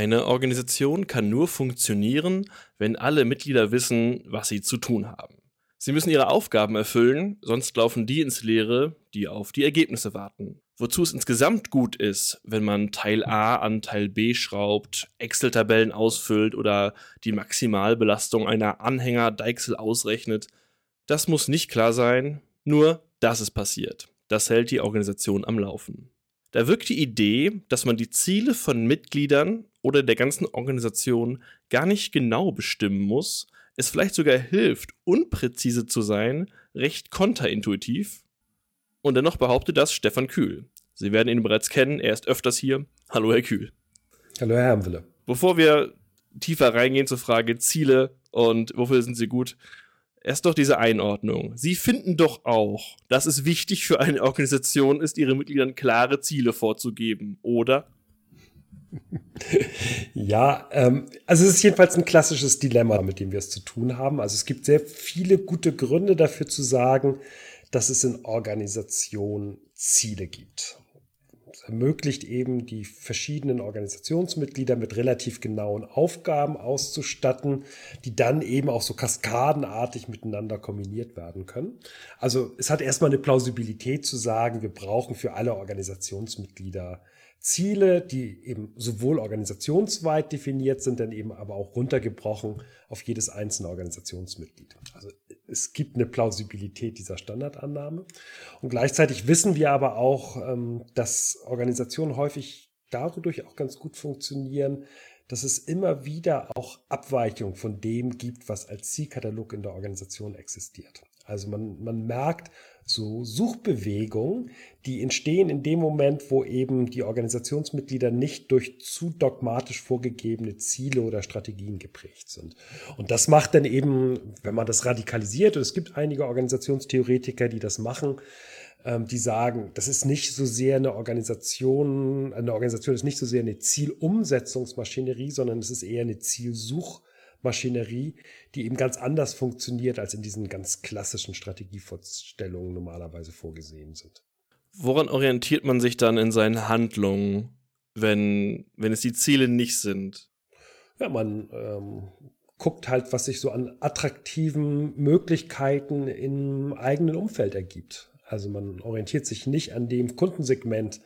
Eine Organisation kann nur funktionieren, wenn alle Mitglieder wissen, was sie zu tun haben. Sie müssen ihre Aufgaben erfüllen, sonst laufen die ins Leere, die auf die Ergebnisse warten. Wozu es insgesamt gut ist, wenn man Teil A an Teil B schraubt, Excel-Tabellen ausfüllt oder die Maximalbelastung einer Anhänger-Deichsel ausrechnet, das muss nicht klar sein, nur dass es passiert. Das hält die Organisation am Laufen. Da wirkt die Idee, dass man die Ziele von Mitgliedern oder der ganzen Organisation gar nicht genau bestimmen muss, es vielleicht sogar hilft, unpräzise zu sein, recht kontraintuitiv. Und dennoch behauptet das Stefan Kühl. Sie werden ihn bereits kennen, er ist öfters hier. Hallo, Herr Kühl. Hallo, Herr Hermwille. Bevor wir tiefer reingehen zur Frage Ziele und wofür sind sie gut, erst doch diese Einordnung. Sie finden doch auch, dass es wichtig für eine Organisation ist, ihren Mitgliedern klare Ziele vorzugeben, oder? Ja, ähm, also es ist jedenfalls ein klassisches Dilemma, mit dem wir es zu tun haben. Also es gibt sehr viele gute Gründe dafür zu sagen, dass es in Organisationen Ziele gibt. Ermöglicht eben die verschiedenen Organisationsmitglieder mit relativ genauen Aufgaben auszustatten, die dann eben auch so kaskadenartig miteinander kombiniert werden können. Also es hat erstmal eine Plausibilität zu sagen, wir brauchen für alle Organisationsmitglieder Ziele, die eben sowohl organisationsweit definiert sind, dann eben aber auch runtergebrochen auf jedes einzelne Organisationsmitglied. Also es gibt eine Plausibilität dieser Standardannahme. Und gleichzeitig wissen wir aber auch, ähm, dass Organisationen häufig dadurch auch ganz gut funktionieren, dass es immer wieder auch Abweichungen von dem gibt, was als Zielkatalog in der Organisation existiert. Also man, man merkt so Suchbewegungen, die entstehen in dem Moment, wo eben die Organisationsmitglieder nicht durch zu dogmatisch vorgegebene Ziele oder Strategien geprägt sind. Und das macht dann eben, wenn man das radikalisiert, und es gibt einige Organisationstheoretiker, die das machen, ähm, die sagen, das ist nicht so sehr eine Organisation, eine Organisation ist nicht so sehr eine Zielumsetzungsmaschinerie, sondern es ist eher eine Zielsuch- Maschinerie, die eben ganz anders funktioniert, als in diesen ganz klassischen Strategievorstellungen normalerweise vorgesehen sind. Woran orientiert man sich dann in seinen Handlungen, wenn, wenn es die Ziele nicht sind? Ja, man ähm, guckt halt, was sich so an attraktiven Möglichkeiten im eigenen Umfeld ergibt. Also man orientiert sich nicht an dem Kundensegment,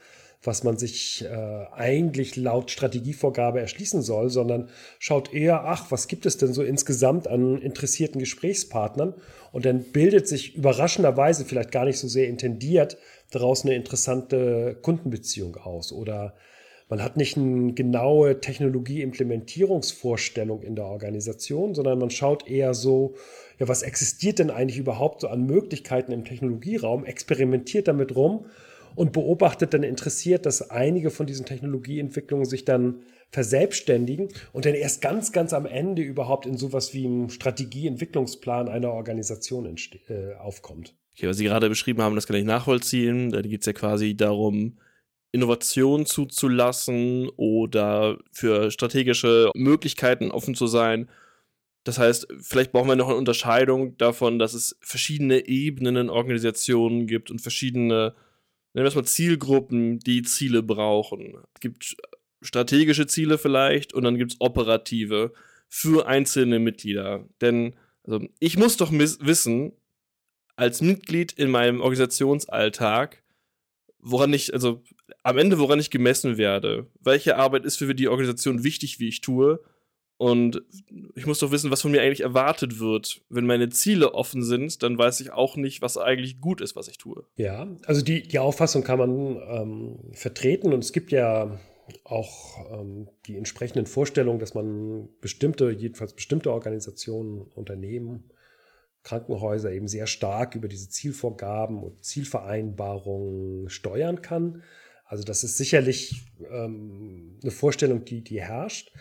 was man sich äh, eigentlich laut Strategievorgabe erschließen soll, sondern schaut eher, ach, was gibt es denn so insgesamt an interessierten Gesprächspartnern? Und dann bildet sich überraschenderweise, vielleicht gar nicht so sehr intendiert, daraus eine interessante Kundenbeziehung aus. Oder man hat nicht eine genaue Technologieimplementierungsvorstellung in der Organisation, sondern man schaut eher so, ja, was existiert denn eigentlich überhaupt so an Möglichkeiten im Technologieraum, experimentiert damit rum und beobachtet dann interessiert, dass einige von diesen Technologieentwicklungen sich dann verselbstständigen und dann erst ganz, ganz am Ende überhaupt in sowas wie einem Strategieentwicklungsplan einer Organisation äh, aufkommt. Okay, was Sie gerade beschrieben haben, das kann ich nachvollziehen. Da geht es ja quasi darum, Innovation zuzulassen oder für strategische Möglichkeiten offen zu sein. Das heißt, vielleicht brauchen wir noch eine Unterscheidung davon, dass es verschiedene Ebenen in Organisationen gibt und verschiedene nennen wir es mal Zielgruppen, die Ziele brauchen. Es gibt strategische Ziele vielleicht und dann gibt es operative für einzelne Mitglieder. Denn also, ich muss doch wissen, als Mitglied in meinem Organisationsalltag, woran ich, also am Ende, woran ich gemessen werde. Welche Arbeit ist für die Organisation wichtig, wie ich tue und ich muss doch wissen, was von mir eigentlich erwartet wird. Wenn meine Ziele offen sind, dann weiß ich auch nicht, was eigentlich gut ist, was ich tue. Ja, also die, die Auffassung kann man ähm, vertreten und es gibt ja auch ähm, die entsprechenden Vorstellungen, dass man bestimmte, jedenfalls bestimmte Organisationen, Unternehmen, Krankenhäuser eben sehr stark über diese Zielvorgaben und Zielvereinbarungen steuern kann. Also das ist sicherlich ähm, eine Vorstellung, die, die herrscht.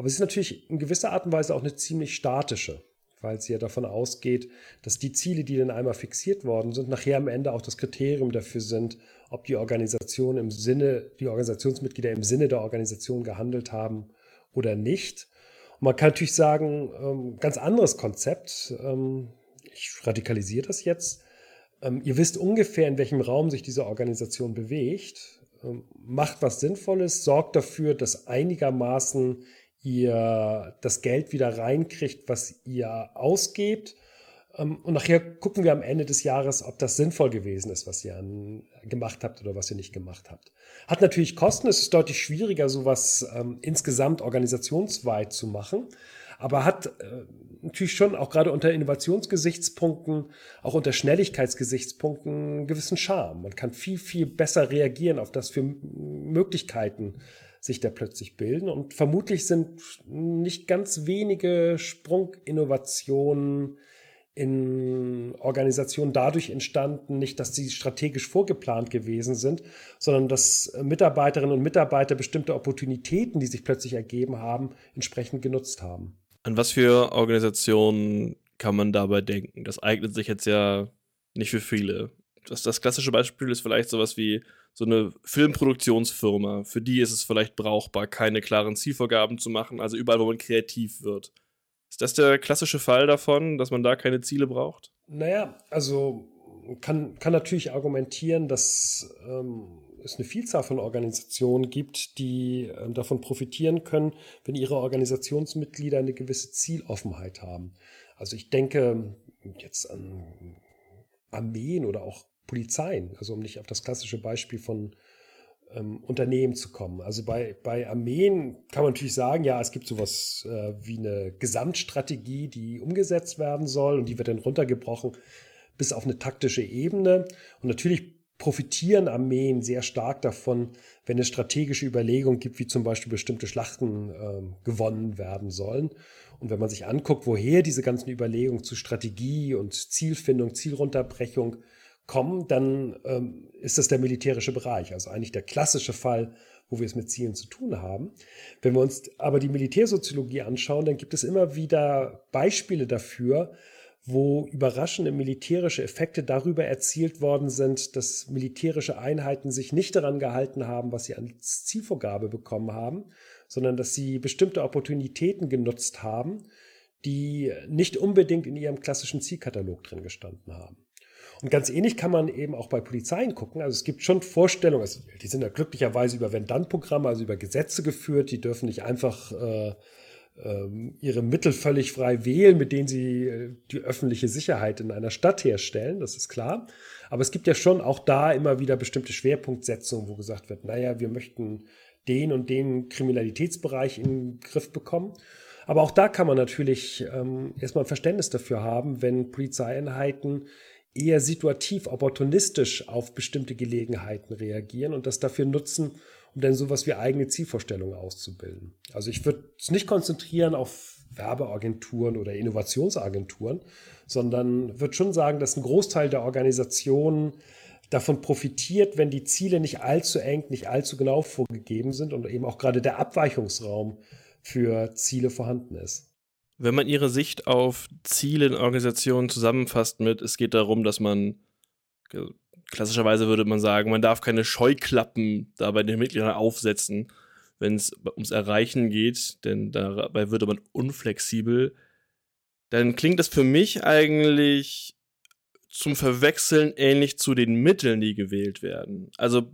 Aber es ist natürlich in gewisser Art und Weise auch eine ziemlich statische, weil sie ja davon ausgeht, dass die Ziele, die dann einmal fixiert worden sind, nachher am Ende auch das Kriterium dafür sind, ob die Organisation im Sinne, die Organisationsmitglieder im Sinne der Organisation gehandelt haben oder nicht. Und man kann natürlich sagen, ähm, ganz anderes Konzept. Ähm, ich radikalisiere das jetzt. Ähm, ihr wisst ungefähr, in welchem Raum sich diese Organisation bewegt macht was Sinnvolles, sorgt dafür, dass einigermaßen ihr das Geld wieder reinkriegt, was ihr ausgebt. Ähm, und nachher gucken wir am Ende des Jahres, ob das sinnvoll gewesen ist, was ihr gemacht habt oder was ihr nicht gemacht habt. Hat natürlich Kosten, es ist deutlich schwieriger, sowas ähm, insgesamt organisationsweit zu machen, aber hat äh, natürlich schon auch gerade unter Innovationsgesichtspunkten, auch unter Schnelligkeitsgesichtspunkten einen gewissen Charme. Man kann viel, viel besser reagieren auf das für Möglichkeiten sich da plötzlich bilden. Und vermutlich sind nicht ganz wenige Sprunginnovationen in Organisationen dadurch entstanden, nicht, dass sie strategisch vorgeplant gewesen sind, sondern dass Mitarbeiterinnen und Mitarbeiter bestimmte Opportunitäten, die sich plötzlich ergeben haben, entsprechend genutzt haben. An was für Organisationen kann man dabei denken? Das eignet sich jetzt ja nicht für viele. Das, das klassische Beispiel ist vielleicht sowas wie so eine Filmproduktionsfirma. Für die ist es vielleicht brauchbar, keine klaren Zielvorgaben zu machen, also überall, wo man kreativ wird. Ist das der klassische Fall davon, dass man da keine Ziele braucht? Naja, also kann, kann natürlich argumentieren, dass ähm, es eine Vielzahl von Organisationen gibt, die äh, davon profitieren können, wenn ihre Organisationsmitglieder eine gewisse Zieloffenheit haben. Also ich denke jetzt an Armeen oder auch Polizeien, also um nicht auf das klassische Beispiel von ähm, Unternehmen zu kommen. Also bei, bei Armeen kann man natürlich sagen, ja, es gibt sowas äh, wie eine Gesamtstrategie, die umgesetzt werden soll und die wird dann runtergebrochen bis auf eine taktische Ebene. Und natürlich profitieren Armeen sehr stark davon, wenn es strategische Überlegungen gibt, wie zum Beispiel bestimmte Schlachten äh, gewonnen werden sollen. Und wenn man sich anguckt, woher diese ganzen Überlegungen zu Strategie und Zielfindung, Zielrunterbrechung kommen, dann ähm, ist das der militärische Bereich, also eigentlich der klassische Fall, wo wir es mit Zielen zu tun haben. Wenn wir uns aber die Militärsoziologie anschauen, dann gibt es immer wieder Beispiele dafür, wo überraschende militärische Effekte darüber erzielt worden sind, dass militärische Einheiten sich nicht daran gehalten haben, was sie als Zielvorgabe bekommen haben, sondern dass sie bestimmte Opportunitäten genutzt haben, die nicht unbedingt in ihrem klassischen Zielkatalog drin gestanden haben. Und ganz ähnlich kann man eben auch bei Polizeien gucken. Also es gibt schon Vorstellungen, also die sind ja glücklicherweise über Wenn-Dann-Programme, also über Gesetze geführt, die dürfen nicht einfach äh, ähm, ihre Mittel völlig frei wählen, mit denen sie äh, die öffentliche Sicherheit in einer Stadt herstellen, das ist klar. Aber es gibt ja schon auch da immer wieder bestimmte Schwerpunktsetzungen, wo gesagt wird, naja, wir möchten den und den Kriminalitätsbereich in den Griff bekommen. Aber auch da kann man natürlich ähm, erstmal ein Verständnis dafür haben, wenn Polizeieinheiten eher situativ, opportunistisch auf bestimmte Gelegenheiten reagieren und das dafür nutzen, um dann sowas wie eigene Zielvorstellungen auszubilden. Also ich würde es nicht konzentrieren auf Werbeagenturen oder Innovationsagenturen, sondern würde schon sagen, dass ein Großteil der Organisationen davon profitiert, wenn die Ziele nicht allzu eng, nicht allzu genau vorgegeben sind und eben auch gerade der Abweichungsraum für Ziele vorhanden ist. Wenn man ihre Sicht auf Ziele in Organisationen zusammenfasst mit, es geht darum, dass man, klassischerweise würde man sagen, man darf keine Scheuklappen da bei den Mitgliedern aufsetzen, wenn es ums Erreichen geht, denn dabei würde man unflexibel, dann klingt das für mich eigentlich zum Verwechseln ähnlich zu den Mitteln, die gewählt werden. Also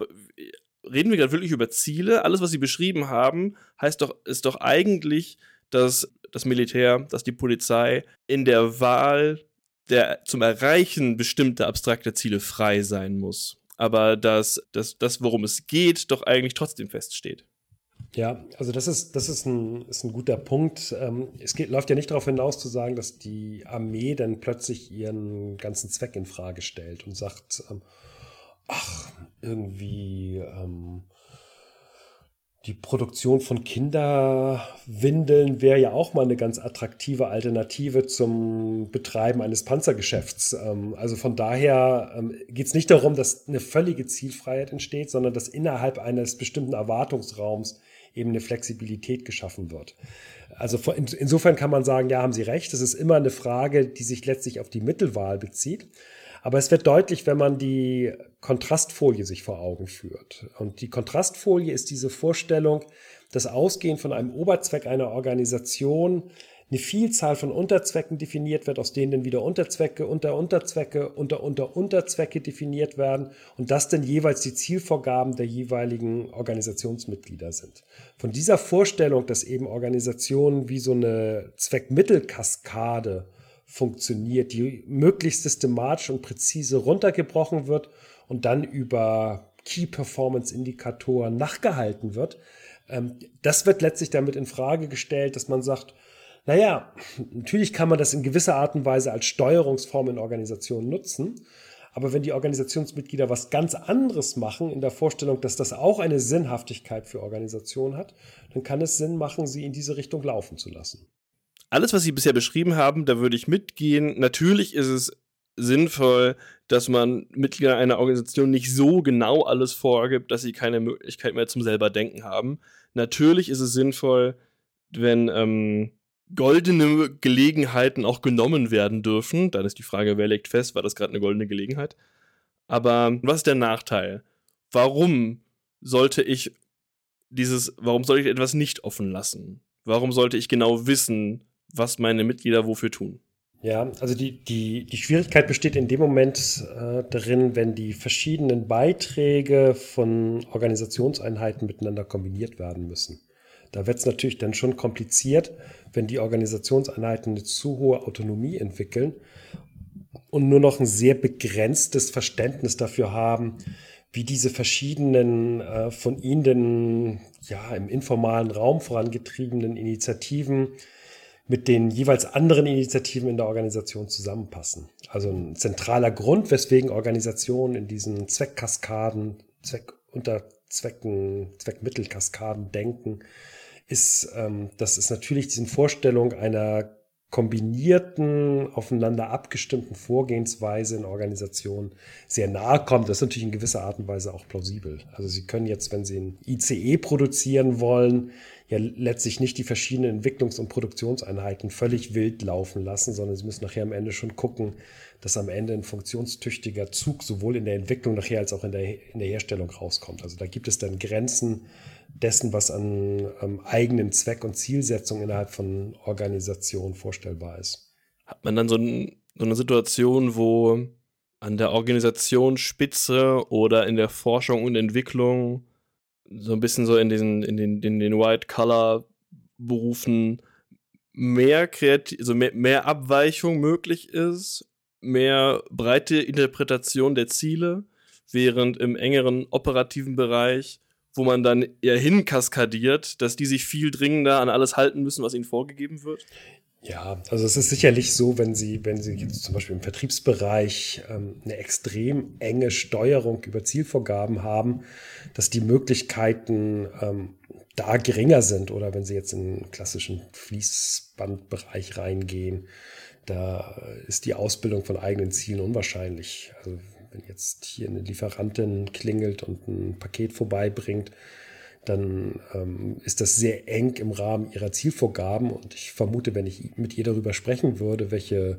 reden wir gerade wirklich über Ziele. Alles, was Sie beschrieben haben, heißt doch, ist doch eigentlich, dass das Militär, dass die Polizei in der Wahl der zum Erreichen bestimmter abstrakter Ziele frei sein muss. Aber dass, dass das, worum es geht, doch eigentlich trotzdem feststeht. Ja, also das ist, das ist, ein, ist ein guter Punkt. Ähm, es geht, läuft ja nicht darauf hinaus zu sagen, dass die Armee dann plötzlich ihren ganzen Zweck in Frage stellt und sagt, ähm, ach, irgendwie ähm, die Produktion von Kinderwindeln wäre ja auch mal eine ganz attraktive Alternative zum Betreiben eines Panzergeschäfts. Ähm, also von daher ähm, geht es nicht darum, dass eine völlige Zielfreiheit entsteht, sondern dass innerhalb eines bestimmten Erwartungsraums eben eine Flexibilität geschaffen wird. Also insofern kann man sagen, ja, haben Sie recht, es ist immer eine Frage, die sich letztlich auf die Mittelwahl bezieht. Aber es wird deutlich, wenn man die Kontrastfolie sich vor Augen führt. Und die Kontrastfolie ist diese Vorstellung, dass ausgehend von einem Oberzweck einer Organisation eine Vielzahl von Unterzwecken definiert wird, aus denen dann wieder Unterzwecke, unter Unterzwecke, unter unter Unterzwecke definiert werden und das dann jeweils die Zielvorgaben der jeweiligen Organisationsmitglieder sind. Von dieser Vorstellung, dass eben Organisationen wie so eine Zweckmittelkaskade funktioniert, die möglichst systematisch und präzise runtergebrochen wird und dann über Key Performance Indikatoren nachgehalten wird. Ähm, das wird letztlich damit in Frage gestellt, dass man sagt, naja, natürlich kann man das in gewisser Art und Weise als Steuerungsform in Organisationen nutzen. Aber wenn die Organisationsmitglieder was ganz anderes machen, in der Vorstellung, dass das auch eine Sinnhaftigkeit für Organisationen hat, dann kann es Sinn machen, sie in diese Richtung laufen zu lassen. Alles, was Sie bisher beschrieben haben, da würde ich mitgehen. Natürlich ist es sinnvoll, dass man Mitglieder einer Organisation nicht so genau alles vorgibt, dass sie keine Möglichkeit mehr zum selber Denken haben. Natürlich ist es sinnvoll, wenn ähm, goldene Gelegenheiten auch genommen werden dürfen. Dann ist die Frage, wer legt fest, war das gerade eine goldene Gelegenheit? Aber was ist der Nachteil? Warum sollte ich dieses, warum sollte ich etwas nicht offen lassen? Warum sollte ich genau wissen, was meine Mitglieder wofür tun? Ja, also die, die, die Schwierigkeit besteht in dem Moment äh, darin, wenn die verschiedenen Beiträge von Organisationseinheiten miteinander kombiniert werden müssen. Da wird es natürlich dann schon kompliziert, wenn die Organisationseinheiten eine zu hohe Autonomie entwickeln und nur noch ein sehr begrenztes Verständnis dafür haben, wie diese verschiedenen äh, von ihnen ja im informalen Raum vorangetriebenen Initiativen mit den jeweils anderen Initiativen in der Organisation zusammenpassen. Also ein zentraler Grund, weswegen Organisationen in diesen Zweckkaskaden, Zweckunterzwecken, Zweckmittelkaskaden denken, ist, ähm, dass es natürlich diesen Vorstellung einer kombinierten, aufeinander abgestimmten Vorgehensweise in Organisationen sehr nahe kommt. Das ist natürlich in gewisser Art und Weise auch plausibel. Also Sie können jetzt, wenn Sie ein ICE produzieren wollen, ja letztlich nicht die verschiedenen Entwicklungs- und Produktionseinheiten völlig wild laufen lassen, sondern Sie müssen nachher am Ende schon gucken, dass am Ende ein funktionstüchtiger Zug sowohl in der Entwicklung nachher als auch in der, in der Herstellung rauskommt. Also da gibt es dann Grenzen dessen, was an ähm, eigenen Zweck und Zielsetzung innerhalb von Organisationen vorstellbar ist. Hat man dann so, ein, so eine Situation, wo an der Organisationsspitze oder in der Forschung und Entwicklung so ein bisschen so in diesen, in den, in den White-Color-Berufen mehr also mehr, mehr Abweichung möglich ist, mehr breite Interpretation der Ziele, während im engeren operativen Bereich, wo man dann eher hinkaskadiert, dass die sich viel dringender an alles halten müssen, was ihnen vorgegeben wird? Ja, also es ist sicherlich so, wenn Sie, wenn Sie jetzt zum Beispiel im Vertriebsbereich ähm, eine extrem enge Steuerung über Zielvorgaben haben, dass die Möglichkeiten ähm, da geringer sind oder wenn Sie jetzt in den klassischen Fließbandbereich reingehen, da ist die Ausbildung von eigenen Zielen unwahrscheinlich. Also wenn jetzt hier eine Lieferantin klingelt und ein Paket vorbeibringt, dann ähm, ist das sehr eng im Rahmen ihrer Zielvorgaben. Und ich vermute, wenn ich mit ihr darüber sprechen würde, welche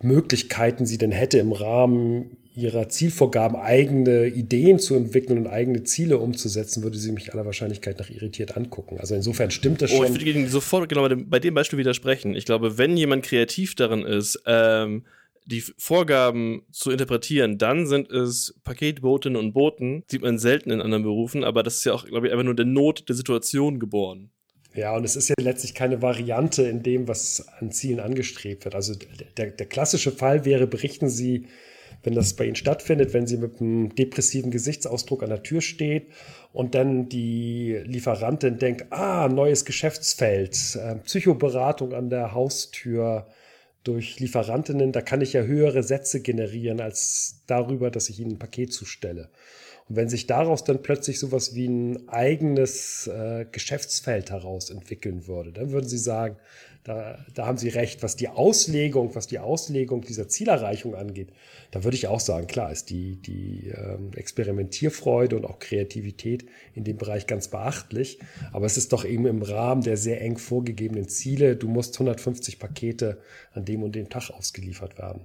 Möglichkeiten sie denn hätte, im Rahmen ihrer Zielvorgaben eigene Ideen zu entwickeln und eigene Ziele umzusetzen, würde sie mich aller Wahrscheinlichkeit nach irritiert angucken. Also insofern stimmt das schon. Oh, ich würde Ihnen sofort genau bei dem Beispiel widersprechen. Ich glaube, wenn jemand kreativ darin ist, ähm, die Vorgaben zu interpretieren, dann sind es Paketbotinnen und Boten. Sieht man selten in anderen Berufen, aber das ist ja auch, glaube ich, einfach nur der Not der Situation geboren. Ja, und es ist ja letztlich keine Variante in dem, was an Zielen angestrebt wird. Also der, der klassische Fall wäre, berichten Sie, wenn das bei Ihnen stattfindet, wenn Sie mit einem depressiven Gesichtsausdruck an der Tür steht und dann die Lieferantin denkt, ah, neues Geschäftsfeld, äh, Psychoberatung an der Haustür, durch Lieferantinnen, da kann ich ja höhere Sätze generieren als darüber, dass ich ihnen ein Paket zustelle. Und wenn sich daraus dann plötzlich sowas wie ein eigenes äh, Geschäftsfeld heraus entwickeln würde, dann würden Sie sagen, da, da haben Sie recht, was die Auslegung, was die Auslegung dieser Zielerreichung angeht, da würde ich auch sagen, klar ist die, die ähm, Experimentierfreude und auch Kreativität in dem Bereich ganz beachtlich. Aber es ist doch eben im Rahmen der sehr eng vorgegebenen Ziele, du musst 150 Pakete an dem und dem Tag ausgeliefert werden.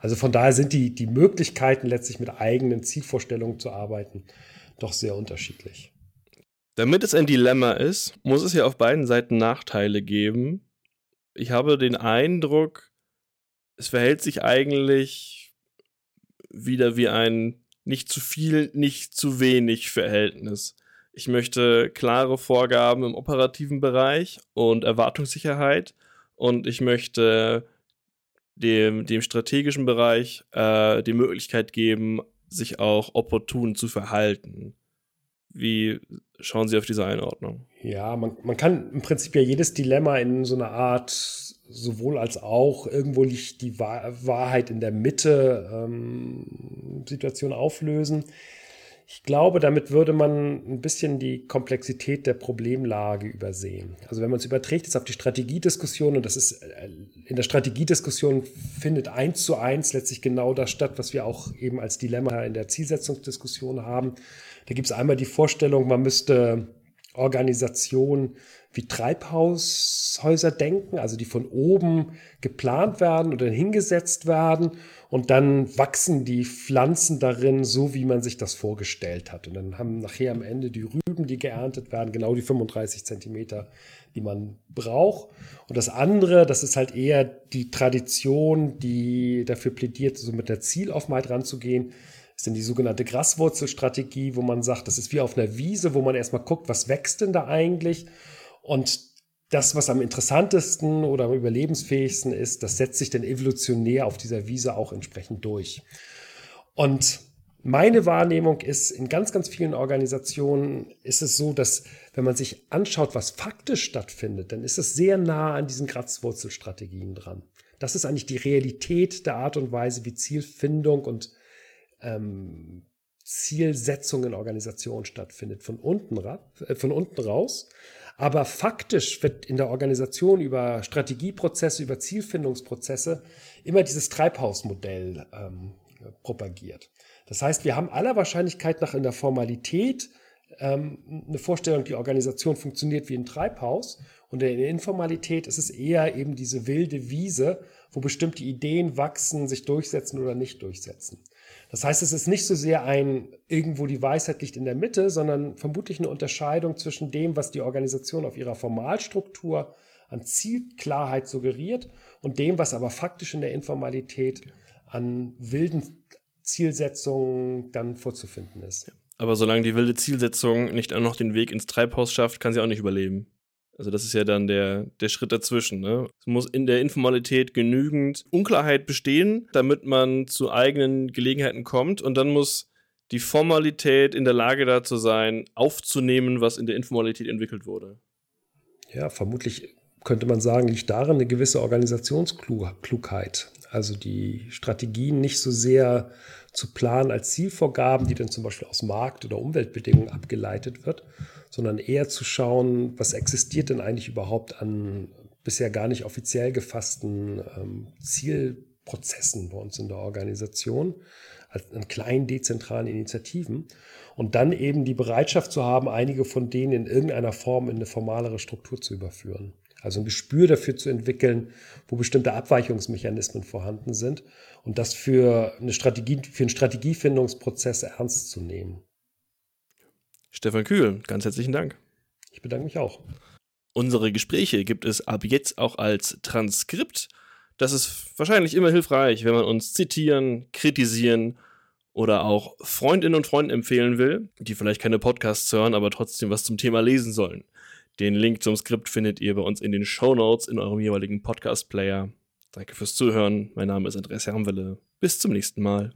Also von daher sind die, die Möglichkeiten, letztlich mit eigenen Zielvorstellungen zu arbeiten, doch sehr unterschiedlich. Damit es ein Dilemma ist, muss es ja auf beiden Seiten Nachteile geben, ich habe den Eindruck, es verhält sich eigentlich wieder wie ein nicht zu viel, nicht zu wenig Verhältnis. Ich möchte klare Vorgaben im operativen Bereich und Erwartungssicherheit und ich möchte dem, dem strategischen Bereich äh, die Möglichkeit geben, sich auch opportun zu verhalten. Wie schauen Sie auf diese Einordnung? Ja, man, man kann im Prinzip ja jedes Dilemma in so einer Art sowohl als auch irgendwo liegt die Wahrheit in der Mitte ähm, Situation auflösen. Ich glaube, damit würde man ein bisschen die Komplexität der Problemlage übersehen. Also wenn man es überträgt jetzt auf die Strategiediskussion, und das ist äh, in der Strategiediskussion findet eins zu eins letztlich genau das statt, was wir auch eben als Dilemma in der Zielsetzungsdiskussion haben. Da gibt es einmal die Vorstellung, man müsste Organisationen wie Treibhaushäuser denken, also die von oben geplant werden oder hingesetzt werden und dann wachsen die Pflanzen darin so, wie man sich das vorgestellt hat. Und dann haben nachher am Ende die Rüben, die geerntet werden, genau die 35 Zentimeter, die man braucht. Und das andere, das ist halt eher die Tradition, die dafür plädiert, so mit der Zielaufenheit ranzugehen, ist denn die sogenannte Graswurzelstrategie, wo man sagt, das ist wie auf einer Wiese, wo man erstmal guckt, was wächst denn da eigentlich? Und das, was am interessantesten oder am überlebensfähigsten ist, das setzt sich dann evolutionär auf dieser Wiese auch entsprechend durch. Und meine Wahrnehmung ist, in ganz, ganz vielen Organisationen ist es so, dass wenn man sich anschaut, was faktisch stattfindet, dann ist es sehr nah an diesen Kratzwurzelstrategien dran. Das ist eigentlich die Realität der Art und Weise, wie Zielfindung und ähm, Zielsetzung in Organisationen stattfindet, von unten, äh, von unten raus. Aber faktisch wird in der Organisation über Strategieprozesse, über Zielfindungsprozesse immer dieses Treibhausmodell ähm, propagiert. Das heißt, wir haben aller Wahrscheinlichkeit nach in der Formalität ähm, eine Vorstellung, die Organisation funktioniert wie ein Treibhaus. Und in der Informalität ist es eher eben diese wilde Wiese, wo bestimmte Ideen wachsen, sich durchsetzen oder nicht durchsetzen. Das heißt, es ist nicht so sehr ein, irgendwo die Weisheit liegt in der Mitte, sondern vermutlich eine Unterscheidung zwischen dem, was die Organisation auf ihrer Formalstruktur an Zielklarheit suggeriert und dem, was aber faktisch in der Informalität an wilden Zielsetzungen dann vorzufinden ist. Aber solange die wilde Zielsetzung nicht auch noch den Weg ins Treibhaus schafft, kann sie auch nicht überleben. Also das ist ja dann der, der Schritt dazwischen. Ne? Es muss in der Informalität genügend Unklarheit bestehen, damit man zu eigenen Gelegenheiten kommt. Und dann muss die Formalität in der Lage dazu sein, aufzunehmen, was in der Informalität entwickelt wurde. Ja, vermutlich könnte man sagen, liegt darin eine gewisse Organisationsklugheit. Also die Strategien nicht so sehr zu planen als Zielvorgaben, die dann zum Beispiel aus Markt- oder Umweltbedingungen abgeleitet wird, sondern eher zu schauen, was existiert denn eigentlich überhaupt an bisher gar nicht offiziell gefassten ähm, Zielprozessen bei uns in der Organisation, an kleinen dezentralen Initiativen und dann eben die Bereitschaft zu haben, einige von denen in irgendeiner Form in eine formalere Struktur zu überführen. Also ein Gespür dafür zu entwickeln, wo bestimmte Abweichungsmechanismen vorhanden sind und das für, eine Strategie, für einen Strategiefindungsprozess ernst zu nehmen. Stefan Kühl, ganz herzlichen Dank. Ich bedanke mich auch. Unsere Gespräche gibt es ab jetzt auch als Transkript. Das ist wahrscheinlich immer hilfreich, wenn man uns zitieren, kritisieren oder auch Freundinnen und Freunden empfehlen will, die vielleicht keine Podcasts hören, aber trotzdem was zum Thema lesen sollen. Den Link zum Skript findet ihr bei uns in den Show Notes in eurem jeweiligen Podcast-Player. Danke fürs Zuhören. Mein Name ist Andreas Hermwelle. Bis zum nächsten Mal.